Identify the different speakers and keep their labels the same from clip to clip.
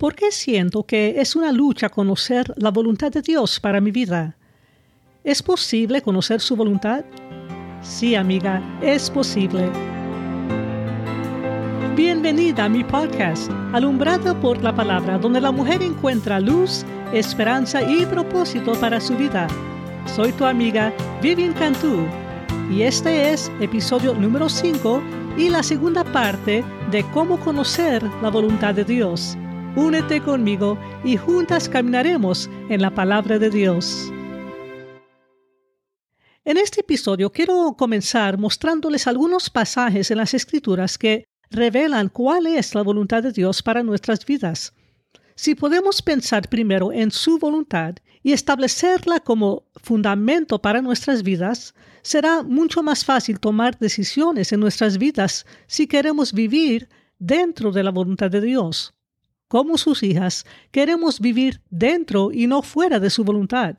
Speaker 1: ¿Por qué siento que es una lucha conocer la voluntad de Dios para mi vida? ¿Es posible conocer su voluntad? Sí, amiga, es posible. Bienvenida a mi podcast, Alumbrada por la Palabra, donde la mujer encuentra luz, esperanza y propósito para su vida. Soy tu amiga Vivian Cantú y este es episodio número 5 y la segunda parte de cómo conocer la voluntad de Dios. Únete conmigo y juntas caminaremos en la palabra de Dios. En este episodio quiero comenzar mostrándoles algunos pasajes en las Escrituras que revelan cuál es la voluntad de Dios para nuestras vidas. Si podemos pensar primero en su voluntad y establecerla como fundamento para nuestras vidas, será mucho más fácil tomar decisiones en nuestras vidas si queremos vivir dentro de la voluntad de Dios como sus hijas, queremos vivir dentro y no fuera de su voluntad.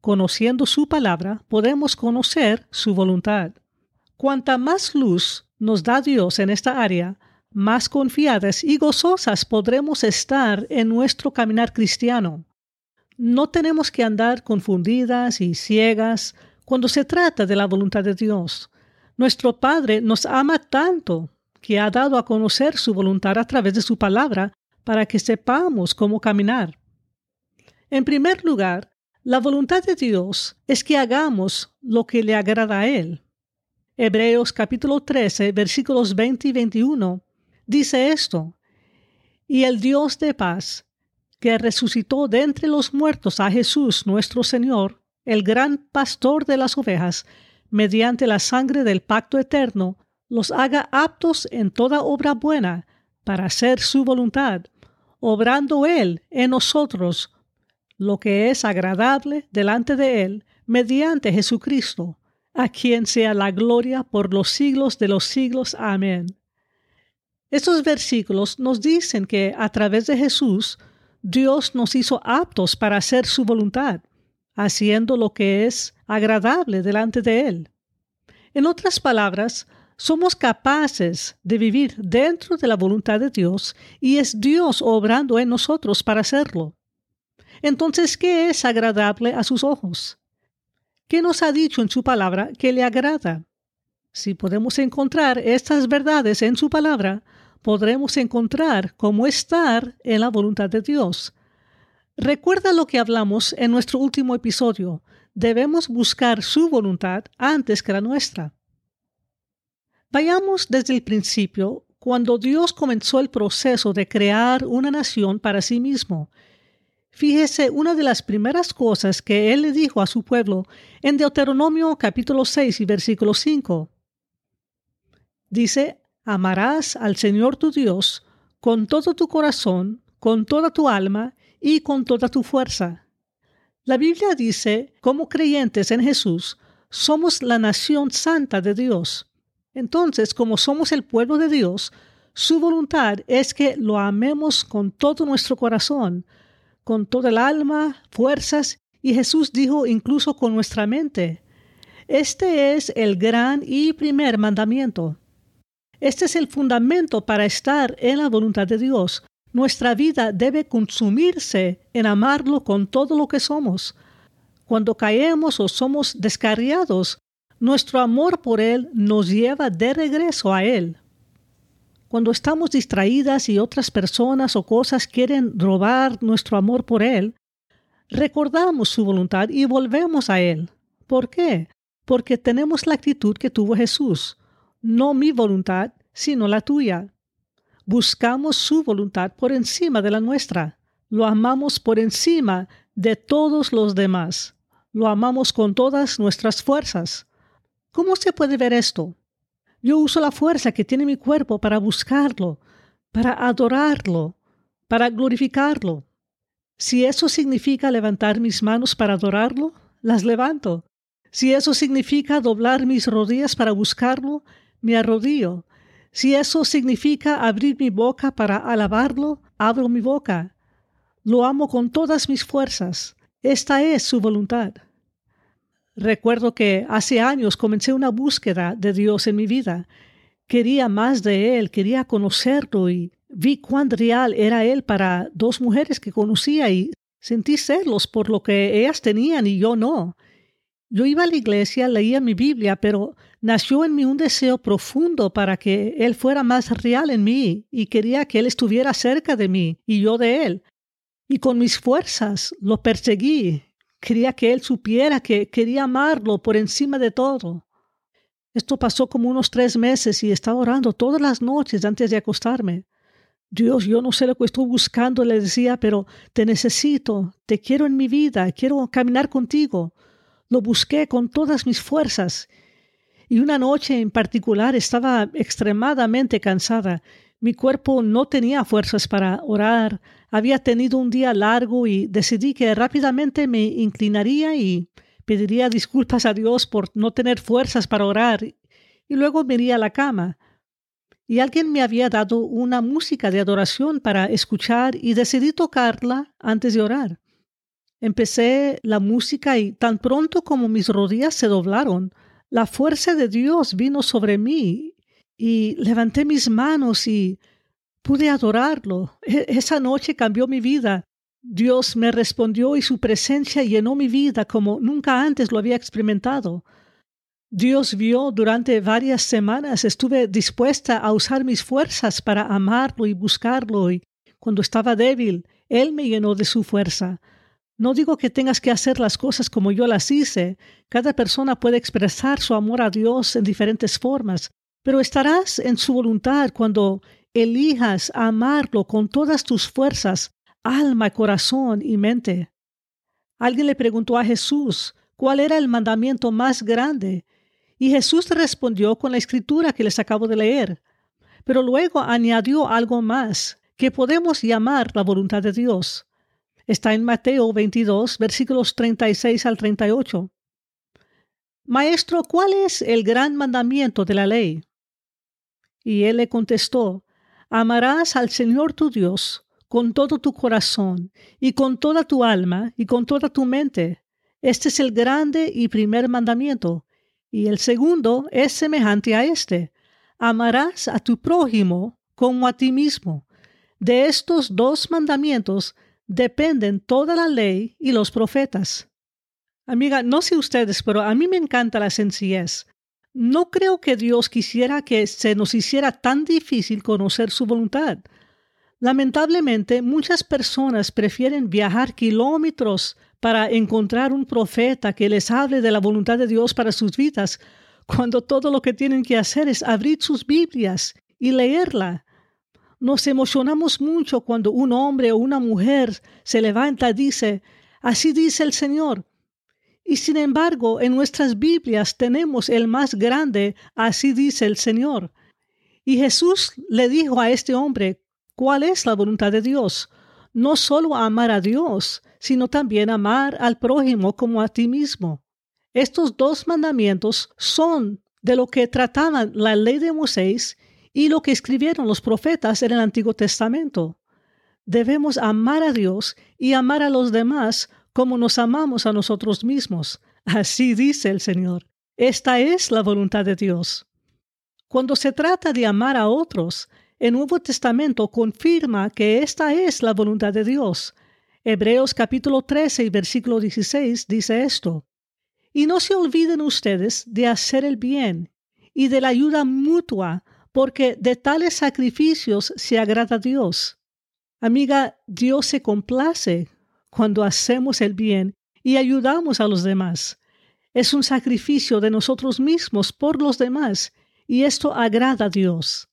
Speaker 1: Conociendo su palabra, podemos conocer su voluntad. Cuanta más luz nos da Dios en esta área, más confiadas y gozosas podremos estar en nuestro caminar cristiano. No tenemos que andar confundidas y ciegas cuando se trata de la voluntad de Dios. Nuestro Padre nos ama tanto que ha dado a conocer su voluntad a través de su palabra para que sepamos cómo caminar. En primer lugar, la voluntad de Dios es que hagamos lo que le agrada a Él. Hebreos capítulo 13, versículos 20 y 21 dice esto, y el Dios de paz, que resucitó de entre los muertos a Jesús nuestro Señor, el gran pastor de las ovejas, mediante la sangre del pacto eterno, los haga aptos en toda obra buena, para hacer su voluntad, obrando Él en nosotros lo que es agradable delante de Él mediante Jesucristo, a quien sea la gloria por los siglos de los siglos. Amén. Estos versículos nos dicen que a través de Jesús, Dios nos hizo aptos para hacer su voluntad, haciendo lo que es agradable delante de Él. En otras palabras, somos capaces de vivir dentro de la voluntad de Dios y es Dios obrando en nosotros para hacerlo. Entonces, ¿qué es agradable a sus ojos? ¿Qué nos ha dicho en su palabra que le agrada? Si podemos encontrar estas verdades en su palabra, podremos encontrar cómo estar en la voluntad de Dios. Recuerda lo que hablamos en nuestro último episodio. Debemos buscar su voluntad antes que la nuestra. Vayamos desde el principio, cuando Dios comenzó el proceso de crear una nación para sí mismo. Fíjese una de las primeras cosas que Él le dijo a su pueblo en Deuteronomio capítulo 6 y versículo 5. Dice, amarás al Señor tu Dios con todo tu corazón, con toda tu alma y con toda tu fuerza. La Biblia dice, como creyentes en Jesús, somos la nación santa de Dios. Entonces, como somos el pueblo de Dios, su voluntad es que lo amemos con todo nuestro corazón, con toda el alma, fuerzas, y Jesús dijo incluso con nuestra mente. Este es el gran y primer mandamiento. Este es el fundamento para estar en la voluntad de Dios. Nuestra vida debe consumirse en amarlo con todo lo que somos. Cuando caemos o somos descarriados, nuestro amor por Él nos lleva de regreso a Él. Cuando estamos distraídas y otras personas o cosas quieren robar nuestro amor por Él, recordamos su voluntad y volvemos a Él. ¿Por qué? Porque tenemos la actitud que tuvo Jesús. No mi voluntad, sino la tuya. Buscamos su voluntad por encima de la nuestra. Lo amamos por encima de todos los demás. Lo amamos con todas nuestras fuerzas. ¿Cómo se puede ver esto? Yo uso la fuerza que tiene mi cuerpo para buscarlo, para adorarlo, para glorificarlo. Si eso significa levantar mis manos para adorarlo, las levanto. Si eso significa doblar mis rodillas para buscarlo, me arrodillo. Si eso significa abrir mi boca para alabarlo, abro mi boca. Lo amo con todas mis fuerzas. Esta es su voluntad. Recuerdo que hace años comencé una búsqueda de Dios en mi vida. Quería más de Él, quería conocerlo y vi cuán real era él para dos mujeres que conocía y sentí celos por lo que ellas tenían y yo no. Yo iba a la iglesia, leía mi Biblia, pero nació en mí un deseo profundo para que Él fuera más real en mí y quería que Él estuviera cerca de mí y yo de Él. Y con mis fuerzas lo perseguí. Quería que Él supiera que quería amarlo por encima de todo. Esto pasó como unos tres meses y estaba orando todas las noches antes de acostarme. Dios, yo no sé lo que estoy buscando, le decía, pero te necesito, te quiero en mi vida, quiero caminar contigo. Lo busqué con todas mis fuerzas. Y una noche en particular estaba extremadamente cansada. Mi cuerpo no tenía fuerzas para orar. Había tenido un día largo y decidí que rápidamente me inclinaría y pediría disculpas a Dios por no tener fuerzas para orar. Y luego me iría a la cama. Y alguien me había dado una música de adoración para escuchar y decidí tocarla antes de orar. Empecé la música y tan pronto como mis rodillas se doblaron, la fuerza de Dios vino sobre mí y levanté mis manos y pude adorarlo. E-, esa noche cambió mi vida. Dios me respondió y su presencia llenó mi vida como nunca antes lo había experimentado. Dios vio durante varias semanas, estuve dispuesta a usar mis fuerzas para amarlo y buscarlo y cuando estaba débil, Él me llenó de su fuerza. No digo que tengas que hacer las cosas como yo las hice. Cada persona puede expresar su amor a Dios en diferentes formas, pero estarás en su voluntad cuando elijas amarlo con todas tus fuerzas, alma, corazón y mente. Alguien le preguntó a Jesús cuál era el mandamiento más grande, y Jesús respondió con la escritura que les acabo de leer, pero luego añadió algo más, que podemos llamar la voluntad de Dios. Está en Mateo 22, versículos 36 al 38. Maestro, ¿cuál es el gran mandamiento de la ley? Y él le contestó, Amarás al Señor tu Dios con todo tu corazón y con toda tu alma y con toda tu mente. Este es el grande y primer mandamiento. Y el segundo es semejante a este. Amarás a tu prójimo como a ti mismo. De estos dos mandamientos dependen toda la ley y los profetas. Amiga, no sé ustedes, pero a mí me encanta la sencillez. No creo que Dios quisiera que se nos hiciera tan difícil conocer su voluntad. Lamentablemente, muchas personas prefieren viajar kilómetros para encontrar un profeta que les hable de la voluntad de Dios para sus vidas, cuando todo lo que tienen que hacer es abrir sus Biblias y leerla. Nos emocionamos mucho cuando un hombre o una mujer se levanta y dice, así dice el Señor. Y sin embargo, en nuestras Biblias tenemos el más grande, así dice el Señor. Y Jesús le dijo a este hombre, ¿cuál es la voluntad de Dios? No solo amar a Dios, sino también amar al prójimo como a ti mismo. Estos dos mandamientos son de lo que trataban la ley de Moisés y lo que escribieron los profetas en el Antiguo Testamento. Debemos amar a Dios y amar a los demás como nos amamos a nosotros mismos. Así dice el Señor. Esta es la voluntad de Dios. Cuando se trata de amar a otros, el Nuevo Testamento confirma que esta es la voluntad de Dios. Hebreos capítulo 13 y versículo 16 dice esto. Y no se olviden ustedes de hacer el bien y de la ayuda mutua porque de tales sacrificios se agrada Dios. Amiga, Dios se complace cuando hacemos el bien y ayudamos a los demás. Es un sacrificio de nosotros mismos por los demás y esto agrada a Dios.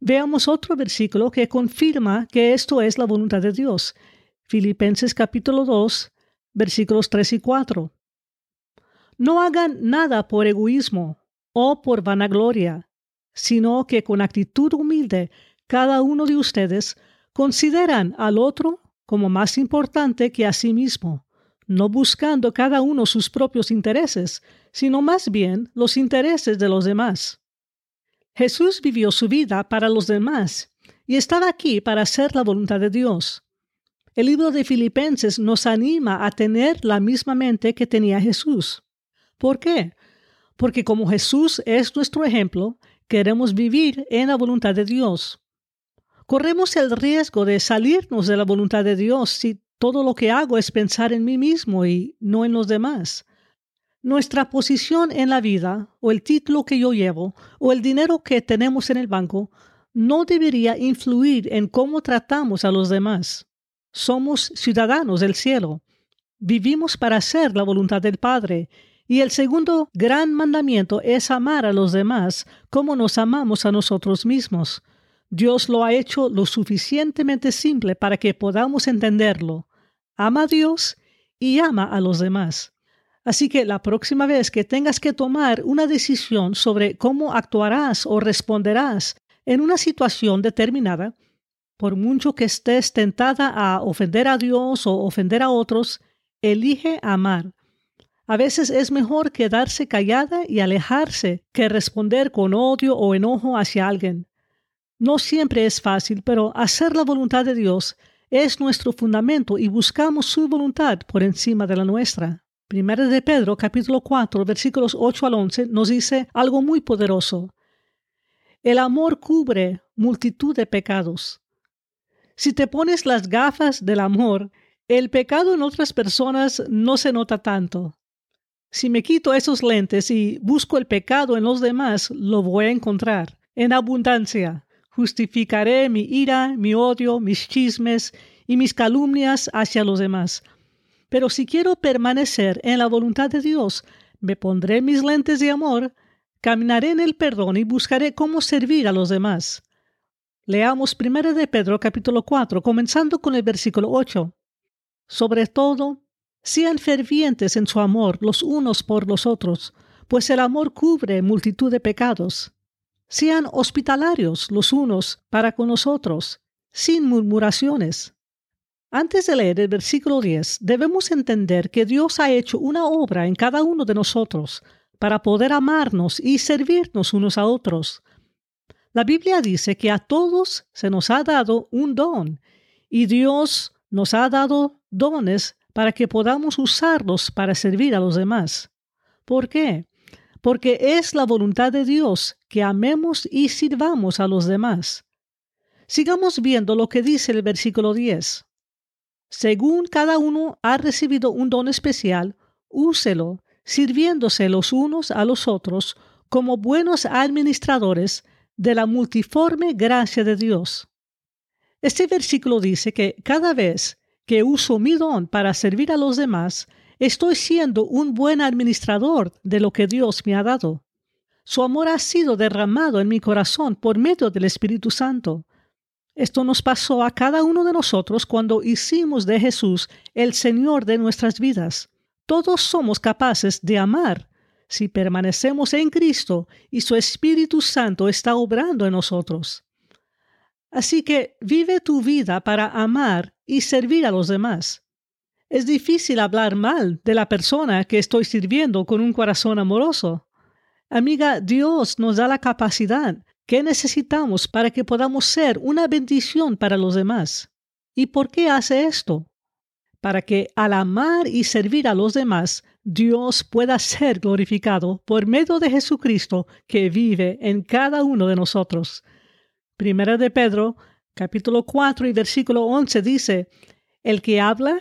Speaker 1: Veamos otro versículo que confirma que esto es la voluntad de Dios. Filipenses capítulo 2, versículos 3 y 4. No hagan nada por egoísmo o por vanagloria, sino que con actitud humilde cada uno de ustedes consideran al otro como más importante que a sí mismo, no buscando cada uno sus propios intereses, sino más bien los intereses de los demás. Jesús vivió su vida para los demás y estaba aquí para hacer la voluntad de Dios. El libro de Filipenses nos anima a tener la misma mente que tenía Jesús. ¿Por qué? Porque como Jesús es nuestro ejemplo, queremos vivir en la voluntad de Dios. Corremos el riesgo de salirnos de la voluntad de Dios si todo lo que hago es pensar en mí mismo y no en los demás. Nuestra posición en la vida, o el título que yo llevo, o el dinero que tenemos en el banco, no debería influir en cómo tratamos a los demás. Somos ciudadanos del cielo. Vivimos para hacer la voluntad del Padre. Y el segundo gran mandamiento es amar a los demás como nos amamos a nosotros mismos. Dios lo ha hecho lo suficientemente simple para que podamos entenderlo. Ama a Dios y ama a los demás. Así que la próxima vez que tengas que tomar una decisión sobre cómo actuarás o responderás en una situación determinada, por mucho que estés tentada a ofender a Dios o ofender a otros, elige amar. A veces es mejor quedarse callada y alejarse que responder con odio o enojo hacia alguien. No siempre es fácil, pero hacer la voluntad de Dios es nuestro fundamento y buscamos su voluntad por encima de la nuestra. Primera de Pedro, capítulo 4, versículos 8 al 11, nos dice algo muy poderoso. El amor cubre multitud de pecados. Si te pones las gafas del amor, el pecado en otras personas no se nota tanto. Si me quito esos lentes y busco el pecado en los demás, lo voy a encontrar en abundancia. Justificaré mi ira, mi odio, mis chismes y mis calumnias hacia los demás pero si quiero permanecer en la voluntad de Dios, me pondré mis lentes de amor, caminaré en el perdón y buscaré cómo servir a los demás. Leamos 1 de Pedro capítulo 4, comenzando con el versículo 8. Sobre todo, sean fervientes en su amor los unos por los otros, pues el amor cubre multitud de pecados. Sean hospitalarios los unos para con los otros, sin murmuraciones. Antes de leer el versículo 10, debemos entender que Dios ha hecho una obra en cada uno de nosotros para poder amarnos y servirnos unos a otros. La Biblia dice que a todos se nos ha dado un don y Dios nos ha dado dones para que podamos usarlos para servir a los demás. ¿Por qué? Porque es la voluntad de Dios que amemos y sirvamos a los demás. Sigamos viendo lo que dice el versículo 10. Según cada uno ha recibido un don especial, úselo, sirviéndose los unos a los otros como buenos administradores de la multiforme gracia de Dios. Este versículo dice que cada vez que uso mi don para servir a los demás, estoy siendo un buen administrador de lo que Dios me ha dado. Su amor ha sido derramado en mi corazón por medio del Espíritu Santo, esto nos pasó a cada uno de nosotros cuando hicimos de Jesús el Señor de nuestras vidas. Todos somos capaces de amar si permanecemos en Cristo y su Espíritu Santo está obrando en nosotros. Así que vive tu vida para amar y servir a los demás. Es difícil hablar mal de la persona que estoy sirviendo con un corazón amoroso. Amiga, Dios nos da la capacidad ¿Qué necesitamos para que podamos ser una bendición para los demás? ¿Y por qué hace esto? Para que al amar y servir a los demás, Dios pueda ser glorificado por medio de Jesucristo que vive en cada uno de nosotros. Primera de Pedro, capítulo 4 y versículo 11 dice, El que habla,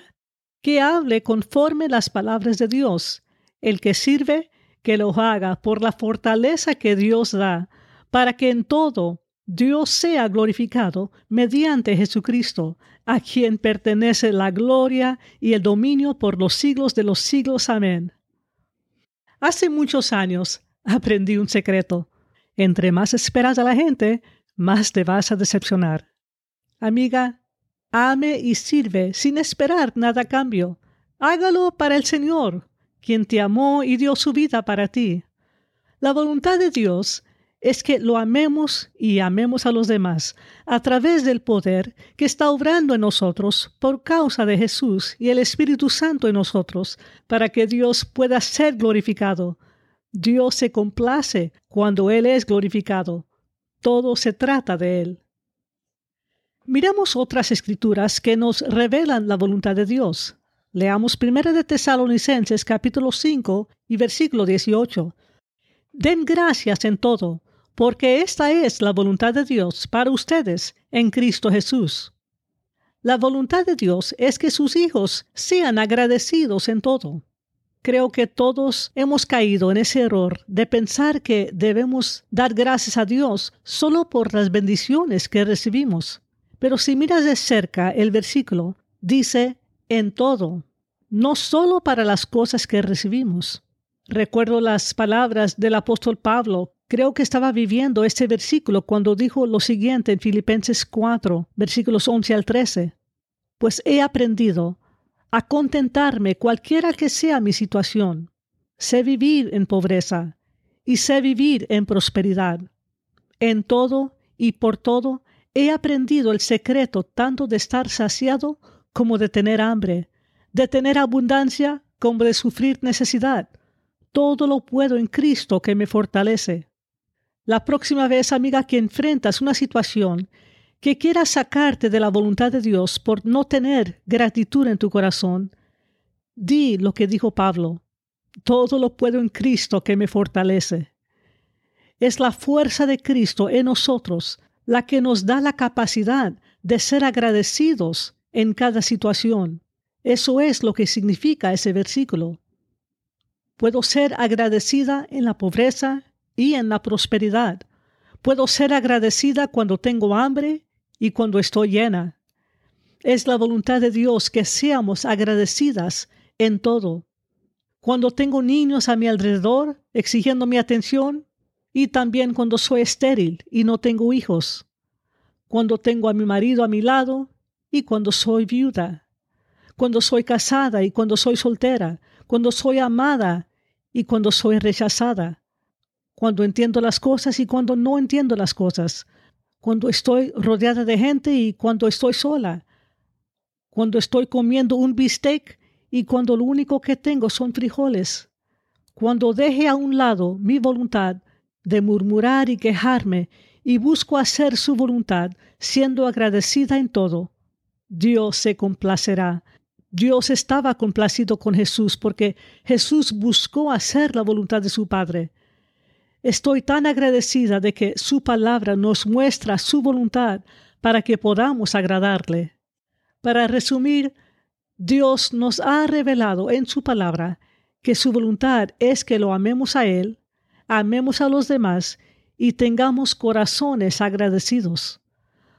Speaker 1: que hable conforme las palabras de Dios. El que sirve, que lo haga por la fortaleza que Dios da para que en todo Dios sea glorificado mediante Jesucristo, a quien pertenece la gloria y el dominio por los siglos de los siglos. Amén. Hace muchos años aprendí un secreto. Entre más esperas a la gente, más te vas a decepcionar. Amiga, ame y sirve sin esperar nada a cambio. Hágalo para el Señor, quien te amó y dio su vida para ti. La voluntad de Dios es que lo amemos y amemos a los demás a través del poder que está obrando en nosotros por causa de Jesús y el Espíritu Santo en nosotros, para que Dios pueda ser glorificado. Dios se complace cuando Él es glorificado. Todo se trata de Él. Miremos otras escrituras que nos revelan la voluntad de Dios. Leamos 1 de Tesalonicenses capítulo 5 y versículo 18. Den gracias en todo porque esta es la voluntad de Dios para ustedes en Cristo Jesús. La voluntad de Dios es que sus hijos sean agradecidos en todo. Creo que todos hemos caído en ese error de pensar que debemos dar gracias a Dios solo por las bendiciones que recibimos. Pero si miras de cerca el versículo, dice en todo, no solo para las cosas que recibimos. Recuerdo las palabras del apóstol Pablo. Creo que estaba viviendo este versículo cuando dijo lo siguiente en Filipenses 4, versículos 11 al 13. Pues he aprendido a contentarme cualquiera que sea mi situación. Sé vivir en pobreza y sé vivir en prosperidad. En todo y por todo he aprendido el secreto tanto de estar saciado como de tener hambre, de tener abundancia como de sufrir necesidad. Todo lo puedo en Cristo que me fortalece. La próxima vez, amiga, que enfrentas una situación que quiera sacarte de la voluntad de Dios por no tener gratitud en tu corazón, di lo que dijo Pablo, todo lo puedo en Cristo que me fortalece. Es la fuerza de Cristo en nosotros la que nos da la capacidad de ser agradecidos en cada situación. Eso es lo que significa ese versículo. Puedo ser agradecida en la pobreza y en la prosperidad. Puedo ser agradecida cuando tengo hambre y cuando estoy llena. Es la voluntad de Dios que seamos agradecidas en todo. Cuando tengo niños a mi alrededor exigiendo mi atención y también cuando soy estéril y no tengo hijos. Cuando tengo a mi marido a mi lado y cuando soy viuda. Cuando soy casada y cuando soy soltera. Cuando soy amada y cuando soy rechazada. Cuando entiendo las cosas y cuando no entiendo las cosas cuando estoy rodeada de gente y cuando estoy sola, cuando estoy comiendo un bistec y cuando lo único que tengo son frijoles, cuando deje a un lado mi voluntad de murmurar y quejarme y busco hacer su voluntad siendo agradecida en todo, Dios se complacerá. Dios estaba complacido con Jesús porque Jesús buscó hacer la voluntad de su Padre. Estoy tan agradecida de que su palabra nos muestra su voluntad para que podamos agradarle. Para resumir, Dios nos ha revelado en su palabra que su voluntad es que lo amemos a Él, amemos a los demás y tengamos corazones agradecidos.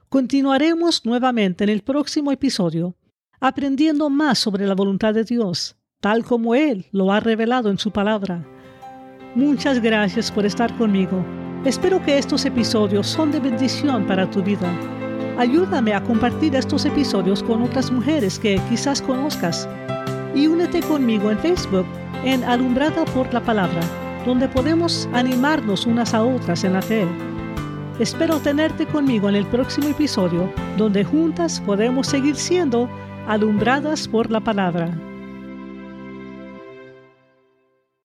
Speaker 1: Continuaremos nuevamente en el próximo episodio aprendiendo más sobre la voluntad de Dios, tal como Él lo ha revelado en su palabra. Muchas gracias por estar conmigo. Espero que estos episodios son de bendición para tu vida. Ayúdame a compartir estos episodios con otras mujeres que quizás conozcas. Y únete conmigo en Facebook en Alumbrada por la Palabra, donde podemos animarnos unas a otras en la fe. Espero tenerte conmigo en el próximo episodio, donde juntas podemos seguir siendo alumbradas por la palabra.